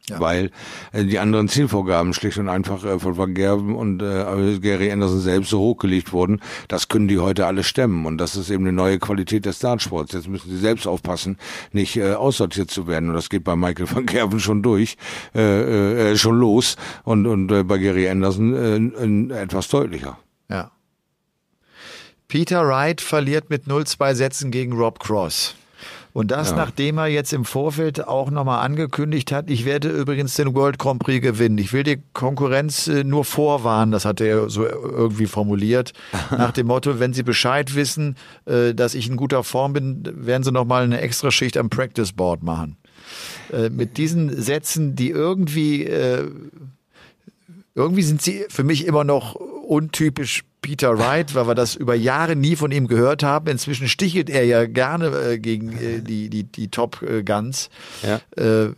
Ja. Weil äh, die anderen Zielvorgaben schlicht und einfach äh, von Van Gerben und äh, Gary Anderson selbst so hochgelegt wurden, das können die heute alle stemmen. Und das ist eben eine neue Qualität des Dartsports. Jetzt müssen sie selbst aufpassen, nicht äh, aussortiert zu werden. Und das geht bei Michael van Gerben schon durch, äh, äh, schon los. Und, und äh, bei Gary Anderson äh, äh, etwas deutlicher. Ja. Peter Wright verliert mit 0-2 Sätzen gegen Rob Cross. Und das, ja. nachdem er jetzt im Vorfeld auch nochmal angekündigt hat, ich werde übrigens den World Grand Prix gewinnen. Ich will die Konkurrenz äh, nur vorwarnen, das hat er so irgendwie formuliert. Nach dem Motto, wenn Sie Bescheid wissen, äh, dass ich in guter Form bin, werden Sie nochmal eine extra Schicht am Practice Board machen. Äh, mit diesen Sätzen, die irgendwie, irgendwie sind sie für mich immer noch untypisch Peter Wright, weil wir das über Jahre nie von ihm gehört haben. Inzwischen stichelt er ja gerne äh, gegen äh, die, die, die Top äh, Guns. Ja. Äh,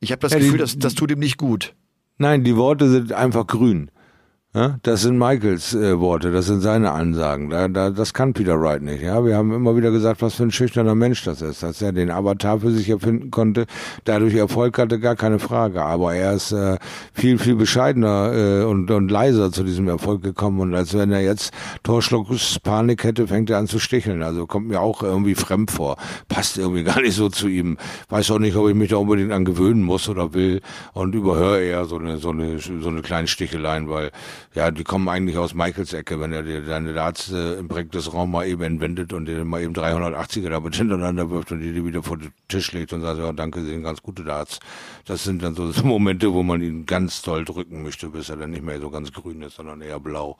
ich habe das ja, Gefühl, die, das, das tut ihm nicht gut. Nein, die Worte sind einfach grün. Ja, das sind Michaels äh, Worte, das sind seine Ansagen. Da, da, das kann Peter Wright nicht. Ja, wir haben immer wieder gesagt, was für ein schüchterner Mensch das ist, dass er den Avatar für sich erfinden konnte, dadurch Erfolg hatte, gar keine Frage. Aber er ist äh, viel, viel bescheidener äh, und, und leiser zu diesem Erfolg gekommen. Und als wenn er jetzt Torschluckspanik hätte, fängt er an zu sticheln. Also kommt mir auch irgendwie fremd vor. Passt irgendwie gar nicht so zu ihm. Weiß auch nicht, ob ich mich da unbedingt an gewöhnen muss oder will. Und überhöre eher so eine, so eine, so eine kleine Sticheleien, weil ja, die kommen eigentlich aus Michaels Ecke, wenn er dir deine Darts äh, im Raum mal eben entwendet und dir mal eben 380er damit hintereinander wirft und die dir wieder vor den Tisch legt und sagt, ja, danke, sie sind ganz gute Darts. Das sind dann so, so Momente, wo man ihn ganz toll drücken möchte, bis er dann nicht mehr so ganz grün ist, sondern eher blau.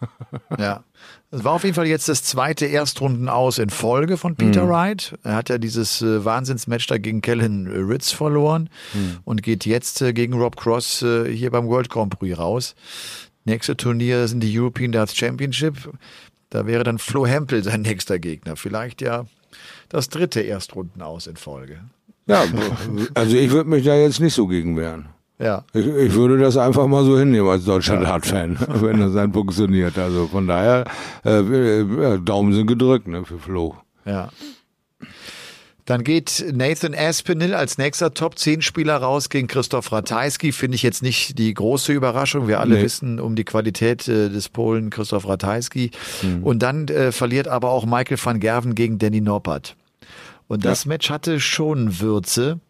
ja. Es war auf jeden Fall jetzt das zweite Erstrunden aus in Folge von Peter mhm. Wright. Er hat ja dieses äh, Wahnsinnsmatch da gegen Kellen Ritz verloren mhm. und geht jetzt äh, gegen Rob Cross äh, hier beim World Grand Prix raus. Nächste Turnier sind die European Darts Championship. Da wäre dann Flo Hempel sein nächster Gegner. Vielleicht ja das dritte Erstrunden aus in Folge. Ja, also ich würde mich da jetzt nicht so gegen wehren. Ja. Ich, ich würde das einfach mal so hinnehmen als deutscher. Dart-Fan, wenn das dann funktioniert. Also von daher, äh, äh, Daumen sind gedrückt ne, für Flo. Ja. Dann geht Nathan Aspinall als nächster Top-10-Spieler raus gegen Christoph Ratajski. Finde ich jetzt nicht die große Überraschung. Wir alle nee. wissen um die Qualität äh, des Polen Christoph Ratajski. Mhm. Und dann äh, verliert aber auch Michael van Gerven gegen Danny Noppert. Und das ja. Match hatte schon Würze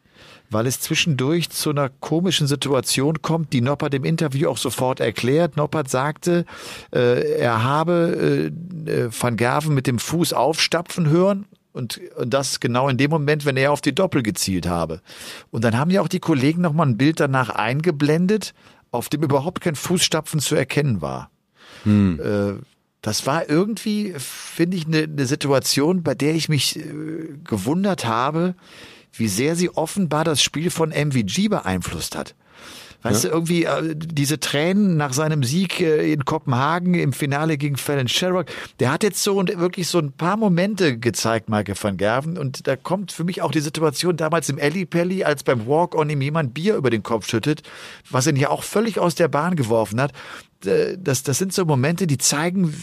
weil es zwischendurch zu einer komischen Situation kommt, die Noppert im Interview auch sofort erklärt. Noppert sagte, äh, er habe äh, äh Van Gerven mit dem Fuß aufstapfen hören und, und das genau in dem Moment, wenn er auf die Doppel gezielt habe. Und dann haben ja auch die Kollegen nochmal ein Bild danach eingeblendet, auf dem überhaupt kein Fußstapfen zu erkennen war. Hm. Äh, das war irgendwie, finde ich, eine, eine Situation, bei der ich mich äh, gewundert habe, wie sehr sie offenbar das Spiel von MVG beeinflusst hat. Weißt ja. du, irgendwie äh, diese Tränen nach seinem Sieg äh, in Kopenhagen im Finale gegen Fallon Sherrock, der hat jetzt so und wirklich so ein paar Momente gezeigt, Michael van Gerven. Und da kommt für mich auch die Situation damals im Ellie Pelli, als beim Walk-On ihm jemand Bier über den Kopf schüttet, was ihn ja auch völlig aus der Bahn geworfen hat. Das, das sind so Momente, die zeigen,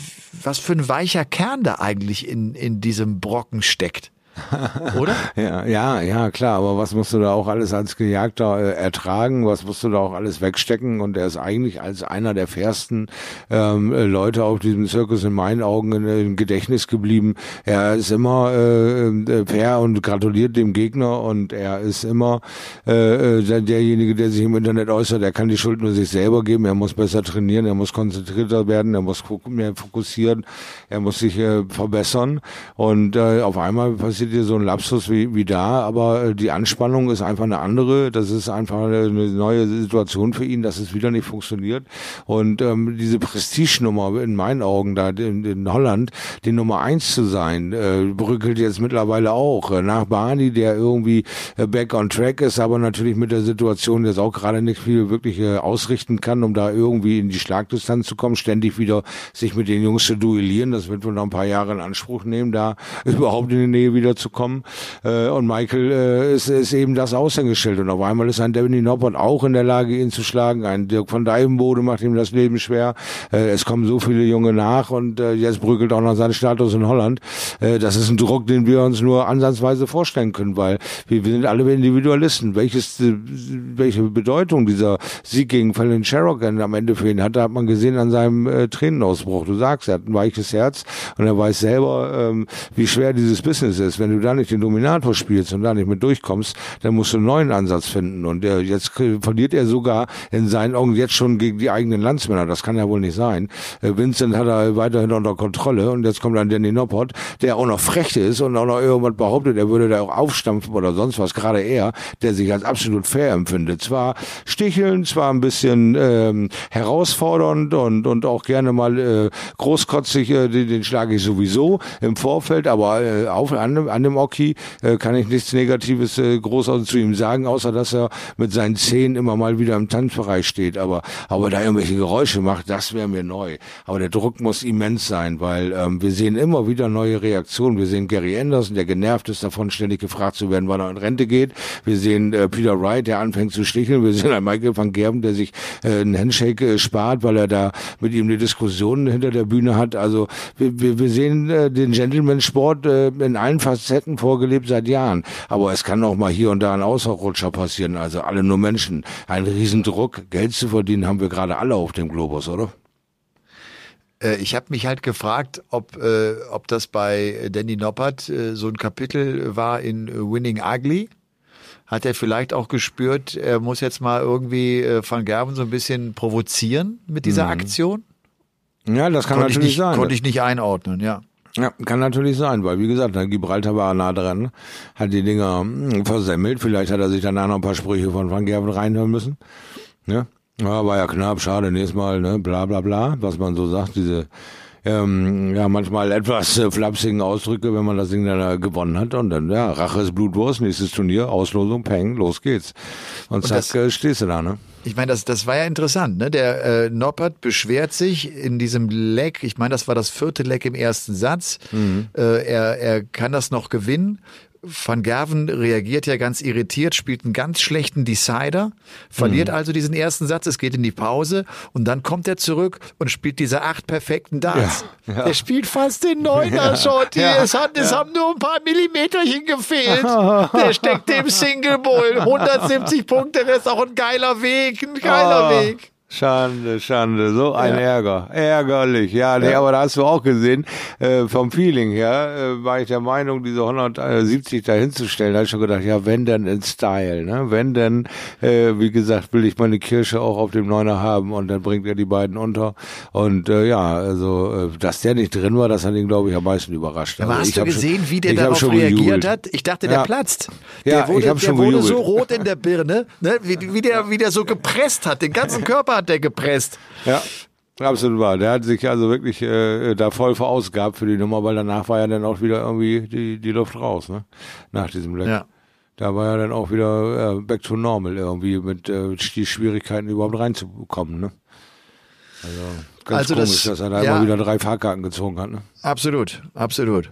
was für ein weicher Kern da eigentlich in, in diesem Brocken steckt. Oder? ja, ja, ja, klar. Aber was musst du da auch alles als Gejagter äh, ertragen? Was musst du da auch alles wegstecken? Und er ist eigentlich als einer der fairsten ähm, Leute auf diesem Zirkus in meinen Augen im Gedächtnis geblieben. Er ist immer äh, äh, fair und gratuliert dem Gegner und er ist immer äh, äh derjenige, der sich im Internet äußert. Er kann die Schuld nur sich selber geben. Er muss besser trainieren. Er muss konzentrierter werden. Er muss mehr fokussieren. Er muss sich äh, verbessern. Und äh, auf einmal passiert passiert dir so ein Lapsus wie, wie da, aber äh, die Anspannung ist einfach eine andere. Das ist einfach eine neue Situation für ihn, dass es wieder nicht funktioniert. Und ähm, diese Prestigenummer in meinen Augen da in, in Holland, die Nummer eins zu sein, äh, brückelt jetzt mittlerweile auch. Äh, nach Barney, der irgendwie äh, back on track ist, aber natürlich mit der Situation jetzt auch gerade nicht viel wirklich äh, ausrichten kann, um da irgendwie in die Schlagdistanz zu kommen, ständig wieder sich mit den Jungs zu duellieren. Das wird wohl noch ein paar Jahre in Anspruch nehmen, da überhaupt in die Nähe wieder wiederzukommen. Äh, und Michael äh, ist, ist eben das Aushängeschild. Und auf einmal ist ein Devin Noppert auch in der Lage, ihn zu schlagen. Ein Dirk von Dijvenbode macht ihm das Leben schwer. Äh, es kommen so viele Junge nach und äh, jetzt bröckelt auch noch sein Status in Holland. Äh, das ist ein Druck, den wir uns nur ansatzweise vorstellen können, weil wir, wir sind alle Individualisten. Welches, äh, welche Bedeutung dieser Sieg gegen Fallon Sherrock am Ende für ihn hatte, hat man gesehen an seinem äh, Tränenausbruch. Du sagst, er hat ein weiches Herz und er weiß selber, ähm, wie schwer dieses Business ist. Wenn du da nicht den Dominator spielst und da nicht mit durchkommst, dann musst du einen neuen Ansatz finden. Und äh, jetzt verliert er sogar in seinen Augen jetzt schon gegen die eigenen Landsmänner. Das kann ja wohl nicht sein. Äh, Vincent hat er weiterhin unter Kontrolle und jetzt kommt dann Danny Noppert, der auch noch frech ist und auch noch irgendwas behauptet, er würde da auch aufstampfen oder sonst was. Gerade er, der sich als absolut fair empfindet. Zwar sticheln, zwar ein bisschen ähm, herausfordernd und, und auch gerne mal äh, großkotzig, äh, den, den schlage ich sowieso im Vorfeld, aber äh, auf, an, an dem Oki äh, kann ich nichts Negatives äh, groß zu ihm sagen, außer dass er mit seinen Zehen immer mal wieder im Tanzbereich steht. Aber, aber da irgendwelche Geräusche macht, das wäre mir neu. Aber der Druck muss immens sein, weil ähm, wir sehen immer wieder neue Reaktionen. Wir sehen Gary Anderson, der genervt ist davon, ständig gefragt zu werden, wann er in Rente geht. Wir sehen äh, Peter Wright, der anfängt zu sticheln. Wir sehen einen Michael van Gerben, der sich äh, einen Handshake äh, spart, weil er da mit ihm eine Diskussion hinter der Bühne hat. Also wir, wir, wir sehen äh, den Gentleman-Sport äh, in allen Facetten vorgelebt seit Jahren. Aber es kann auch mal hier und da ein Außerrutscher passieren. Also alle nur Menschen. Ein Riesendruck, Geld zu verdienen, haben wir gerade alle auf dem Globus, oder? Äh, ich habe mich halt gefragt, ob, äh, ob das bei Danny Noppert äh, so ein Kapitel war in Winning Ugly. Hat er vielleicht auch gespürt, er muss jetzt mal irgendwie äh, Van Gerben so ein bisschen provozieren mit dieser mhm. Aktion? Ja, das kann konnte natürlich nicht, sein. Konnte ich nicht einordnen, ja. Ja, kann natürlich sein, weil wie gesagt, Gibraltar war nah dran, hat die Dinger hm, versemmelt. Vielleicht hat er sich danach noch ein paar Sprüche von Van Gerven reinhören müssen. Ja, ja war ja knapp, schade, nächstes Mal, ne, bla bla bla, was man so sagt, diese ähm, ja manchmal etwas äh, flapsigen Ausdrücke, wenn man das Ding dann äh, gewonnen hat und dann, ja, Rache ist Blutwurst, nächstes Turnier, Auslosung, Peng, los geht's. Und, und zack, das, äh, stehst du da, ne? Ich meine, das, das war ja interessant. Ne? Der äh, Noppert beschwert sich in diesem Leck, ich meine, das war das vierte Leck im ersten Satz. Mhm. Äh, er, er kann das noch gewinnen, Van Gerven reagiert ja ganz irritiert, spielt einen ganz schlechten Decider, verliert mhm. also diesen ersten Satz, es geht in die Pause und dann kommt er zurück und spielt diese acht perfekten Darts. Ja, ja. Er spielt fast den Neuner Shot. Ja, es, hat, es haben nur ein paar Millimeterchen gefehlt. Der steckt im Single Bowl. 170 Punkte, das ist auch ein geiler Weg, ein geiler oh. Weg. Schande, Schande, so ein ja. Ärger. Ärgerlich, ja, nee, ja. aber da hast du auch gesehen, äh, vom Feeling her, äh, war ich der Meinung, diese 170 da hinzustellen, da habe ich schon gedacht, ja, wenn denn in Style, ne? Wenn denn, äh, wie gesagt, will ich meine Kirsche auch auf dem Neuner haben und dann bringt er die beiden unter. Und äh, ja, also, äh, dass der nicht drin war, das hat ihn, glaube ich, am meisten überrascht. Aber also, hast du gesehen, schon, wie der darauf reagiert gejubelt. hat? Ich dachte, der ja. platzt. Der ja, wurde, ich der schon wurde so rot in der Birne, ne? wie, wie, der, wie der so gepresst hat, den ganzen Körper hat der gepresst. Ja. Absolut wahr. Der hat sich also wirklich äh, da voll verausgabt für die Nummer, weil danach war ja dann auch wieder irgendwie die, die Luft raus, ne? Nach diesem Leck. Ja. Da war ja dann auch wieder äh, back to normal irgendwie mit äh, die Schwierigkeiten überhaupt reinzukommen, ne? Also ganz also komisch, das, dass er da ja, immer wieder drei Fahrkarten gezogen hat, ne? Absolut, absolut.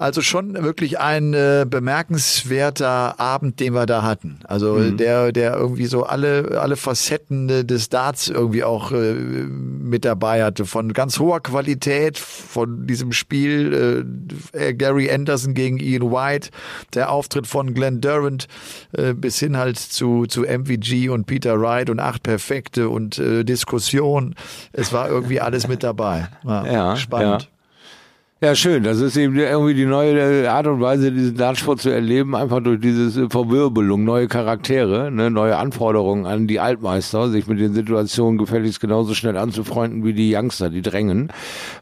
Also schon wirklich ein äh, bemerkenswerter Abend, den wir da hatten. Also mhm. der, der irgendwie so alle, alle Facetten des Darts irgendwie auch äh, mit dabei hatte. Von ganz hoher Qualität, von diesem Spiel äh, Gary Anderson gegen Ian White, der Auftritt von Glenn Durant äh, bis hin halt zu, zu MVG und Peter Wright und acht Perfekte und äh, Diskussion. Es war irgendwie alles mit dabei. Ja, ja spannend. Ja. Ja, schön. Das ist eben irgendwie die neue Art und Weise, diesen Dartsport zu erleben, einfach durch diese Verwirbelung, neue Charaktere, ne, neue Anforderungen an die Altmeister, sich mit den Situationen gefälligst genauso schnell anzufreunden wie die Youngster, die drängen.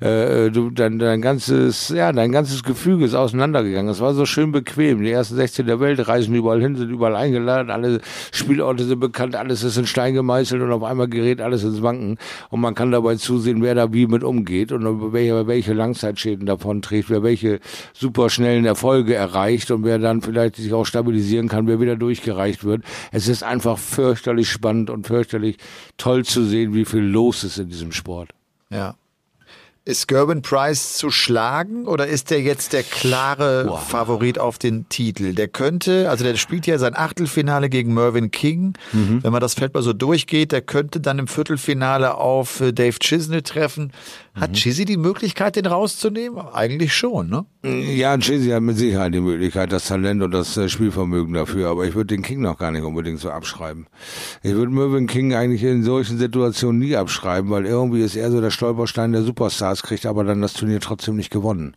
Äh, du, dein, dein ganzes, ja, dein ganzes Gefüge ist auseinandergegangen. Es war so schön bequem. Die ersten 16 der Welt reisen überall hin, sind überall eingeladen, alle Spielorte sind bekannt, alles ist in Stein gemeißelt und auf einmal gerät alles ins Wanken und man kann dabei zusehen, wer da wie mit umgeht und welche, welche Langzeitschäden davon trägt, wer welche superschnellen Erfolge erreicht und wer dann vielleicht sich auch stabilisieren kann, wer wieder durchgereicht wird. Es ist einfach fürchterlich spannend und fürchterlich toll zu sehen, wie viel los ist in diesem Sport. Ja. Ist Gerben Price zu schlagen oder ist der jetzt der klare Boah. Favorit auf den Titel? Der könnte, also der spielt ja sein Achtelfinale gegen Mervyn King. Mhm. Wenn man das Feld mal so durchgeht, der könnte dann im Viertelfinale auf äh, Dave Chisnell treffen. Mhm. Hat Chizzy die Möglichkeit, den rauszunehmen? Eigentlich schon, ne? Ja, Chelsea hat mit Sicherheit die Möglichkeit, das Talent und das äh, Spielvermögen dafür, aber ich würde den King noch gar nicht unbedingt so abschreiben. Ich würde Mervyn King eigentlich in solchen Situationen nie abschreiben, weil irgendwie ist er so der Stolperstein der Superstars, kriegt aber dann das Turnier trotzdem nicht gewonnen.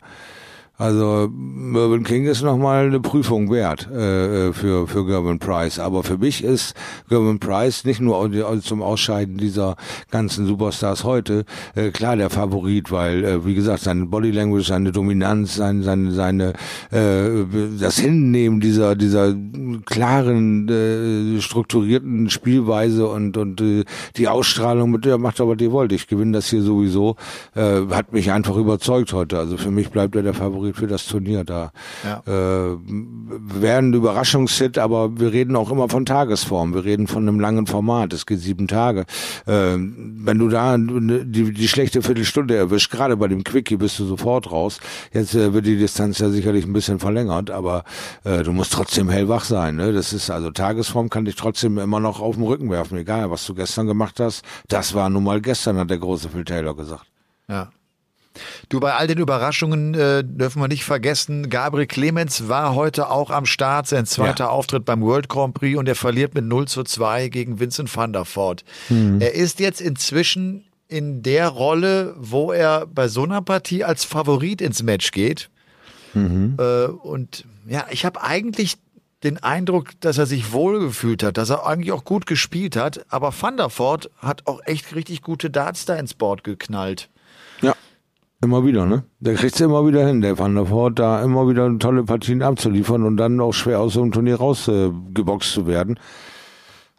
Also Mervyn King ist nochmal eine Prüfung wert äh, für für Gervin Price. Aber für mich ist Gervin Price nicht nur au- zum Ausscheiden dieser ganzen Superstars heute äh, klar der Favorit, weil äh, wie gesagt seine Body Language, seine Dominanz, seine seine, seine äh, das Hinnehmen dieser dieser klaren äh, strukturierten Spielweise und und äh, die Ausstrahlung mit der macht aber die wollt. Ich gewinne das hier sowieso. Äh, hat mich einfach überzeugt heute. Also für mich bleibt er der Favorit für das Turnier da. Ja. Äh, wäre ein Überraschungshit, aber wir reden auch immer von Tagesform. Wir reden von einem langen Format. Es geht sieben Tage. Äh, wenn du da die, die schlechte Viertelstunde erwischst, gerade bei dem Quickie bist du sofort raus. Jetzt äh, wird die Distanz ja sicherlich ein bisschen verlängert, aber äh, du musst trotzdem hellwach sein. Ne? Das ist also Tagesform kann dich trotzdem immer noch auf den Rücken werfen, egal was du gestern gemacht hast. Das war nun mal gestern, hat der große Phil Taylor gesagt. Ja. Du, bei all den Überraschungen äh, dürfen wir nicht vergessen, Gabriel Clemens war heute auch am Start, sein zweiter Ja. Auftritt beim World Grand Prix und er verliert mit 0 zu 2 gegen Vincent van der Voort. Er ist jetzt inzwischen in der Rolle, wo er bei so einer Partie als Favorit ins Match geht. Äh, und ja, ich habe eigentlich den Eindruck, dass er sich wohlgefühlt hat, dass er eigentlich auch gut gespielt hat, aber Van der Voort hat auch echt richtig gute Darts da ins Board geknallt. Immer wieder, ne? Der kriegt's immer wieder hin, der Van der Voort, da immer wieder tolle Partien abzuliefern und dann auch schwer aus so einem Turnier rausgeboxt zu werden.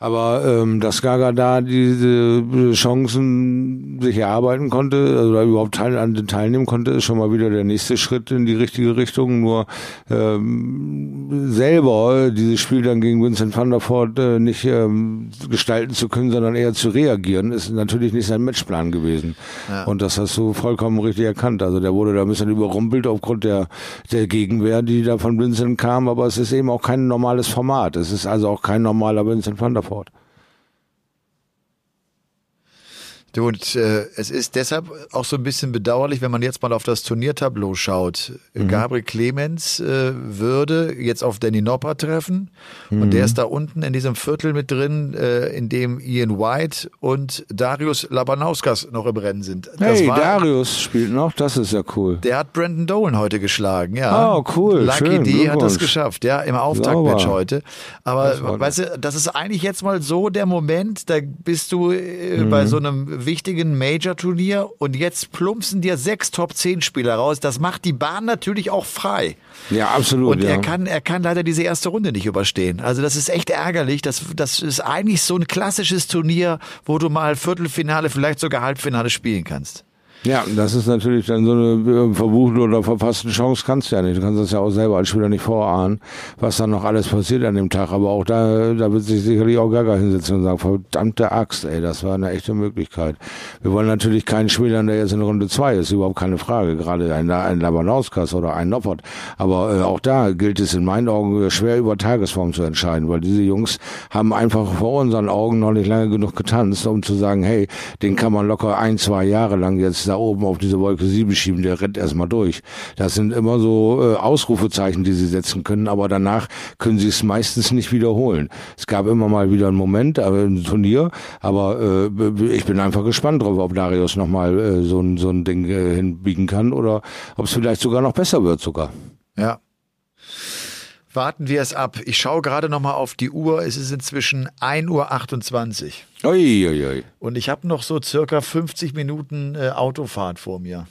Aber ähm, dass Gaga da diese Chancen sich erarbeiten konnte oder überhaupt teil, an den teilnehmen konnte, ist schon mal wieder der nächste Schritt in die richtige Richtung. Nur ähm, selber dieses Spiel dann gegen Vincent van der Voort äh, nicht ähm, gestalten zu können, sondern eher zu reagieren, ist natürlich nicht sein Matchplan gewesen. Ja. Und das hast du vollkommen richtig erkannt. Also der wurde da ein bisschen überrumpelt aufgrund der, der Gegenwehr, die da von Vincent kam, aber es ist eben auch kein normales Format. Es ist also auch kein normaler Vincent van der Voort. Du, und äh, es ist deshalb auch so ein bisschen bedauerlich, wenn man jetzt mal auf das Turniertableau schaut. Gabriel Clemens äh, würde jetzt auf Danny Nopper treffen und der ist da unten in diesem Viertel mit drin, äh, in dem Ian White und Darius Labanauskas noch im Rennen sind. Das Hey, war- Darius spielt noch, das ist ja cool. Der hat Brandon Dolan heute geschlagen, ja. Oh, cool, Lucky schön, D hat das geschafft, ja, im Auftaktmatch heute. Aber weißt du, das ist eigentlich jetzt mal so der Moment, da bist du äh, Mhm. bei so einem wichtigen Major-Turnier und jetzt plumpsen dir sechs Top-10-Spieler raus. Das macht die Bahn natürlich auch frei. Ja, absolut. Und ja. er kann, er kann leider diese erste Runde nicht überstehen. Also das ist echt ärgerlich. Das, das ist eigentlich so ein klassisches Turnier, wo du mal Viertelfinale, vielleicht sogar Halbfinale spielen kannst. Ja, das ist natürlich dann so eine äh, verbuchte oder verpasste Chance kannst du ja nicht. Du kannst das ja auch selber als Spieler nicht vorahnen, was dann noch alles passiert an dem Tag. Aber auch da, da wird sich sicherlich auch Gaga hinsetzen und sagen, verdammte Axt, ey, das war eine echte Möglichkeit. Wir wollen natürlich keinen Spieler, der jetzt in Runde zwei ist, überhaupt keine Frage. Gerade ein, ein Labanauskas oder ein Noppert. Aber äh, auch da gilt es in meinen Augen schwer über Tagesform zu entscheiden, weil diese Jungs haben einfach vor unseren Augen noch nicht lange genug getanzt, um zu sagen, hey, den kann man locker ein, zwei Jahre lang jetzt da oben auf diese Wolke 7 schieben, der rennt erstmal durch. Das sind immer so äh, Ausrufezeichen, die sie setzen können, aber danach können sie es meistens nicht wiederholen. Es gab immer mal wieder einen Moment, aber ein Turnier, aber äh, ich bin einfach gespannt drauf, ob Darius nochmal äh, so, ein so ein Ding äh, hinbiegen kann oder ob es vielleicht sogar noch besser wird sogar. Ja. Warten wir es ab. Ich schaue gerade noch mal auf die Uhr. Es ist inzwischen 1.28 Uhr. Ui, ui, ui. Und ich habe noch so circa 50 Minuten äh, Autofahrt vor mir.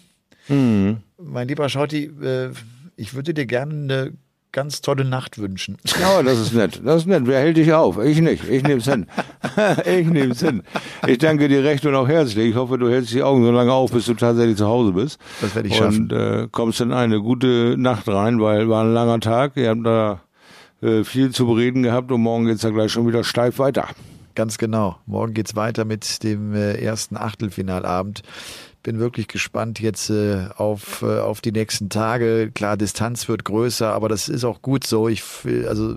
Mhm. Mein lieber Schotti, äh, ich würde dir gerne eine ganz tolle Nacht wünschen. Ja, das ist nett. Das ist nett. Wer hält dich auf? Ich nicht. Ich nehm's hin. ich nehm's hin. Ich danke dir recht und auch herzlich. Ich hoffe, du hältst die Augen so lange auf, bis du tatsächlich zu Hause bist. Das werde ich schaffen. Und äh, kommst in eine gute Nacht rein, weil war ein langer Tag. Ihr habt da äh, viel zu bereden gehabt und morgen geht's ja gleich schon wieder steif weiter. Ganz genau. Morgen geht's weiter mit dem äh, ersten Achtelfinalabend. Bin wirklich gespannt jetzt äh, auf, äh, auf die nächsten Tage. Klar, Distanz wird größer, aber das ist auch gut so. Ich also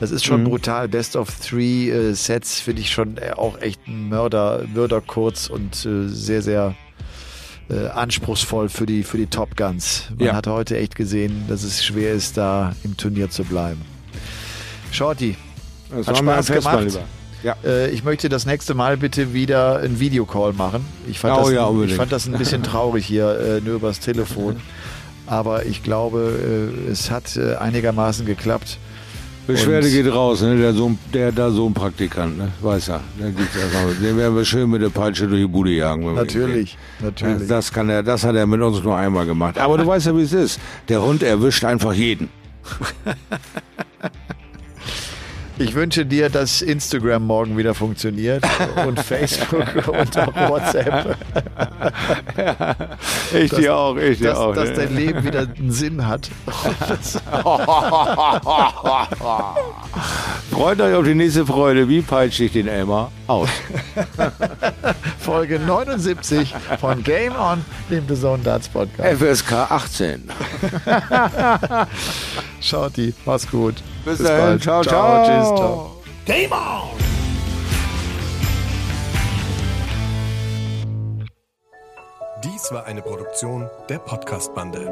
das ist schon mhm. brutal. Best of Three äh, Sets finde ich schon äh, auch echt ein Mörder, Mörder kurz und äh, sehr, sehr äh, anspruchsvoll für die, für die Top Guns. Man ja. hat heute echt gesehen, dass es schwer ist, da im Turnier zu bleiben. Shorty, das hat Spaß gemacht. Ja. Äh, ich möchte das nächste Mal bitte wieder ein Videocall machen. Ich fand, oh, das, ja, ich fand das ein bisschen traurig hier, äh, nur übers Telefon. Aber ich glaube, äh, es hat äh, einigermaßen geklappt. Beschwerde geht raus, ne? der, Sohn, der da so ein Praktikant, ne? weiß er. Den werden wir schön mit der Peitsche durch die Bude jagen. Natürlich, natürlich. Das, kann er, das hat er mit uns nur einmal gemacht. Aber du weißt ja, wie es ist. Der Hund erwischt einfach jeden. Ich wünsche dir, dass Instagram morgen wieder funktioniert und Facebook und auch WhatsApp. Ja, ich dass, dir auch, ich dir dass, auch. Dass ne? dein Leben wieder einen Sinn hat. Freut euch auf die nächste Freude. Wie peitsche ich den Elmar aus? Folge 79 von Game On, dem The Zone Darts Podcast. FSK 18. Schaut die, mach's gut. Bis, Bis dahin. Ciao, ciao, ciao. Tschüss, ciao. Game on! Dies war eine Produktion der Podcast-Bande.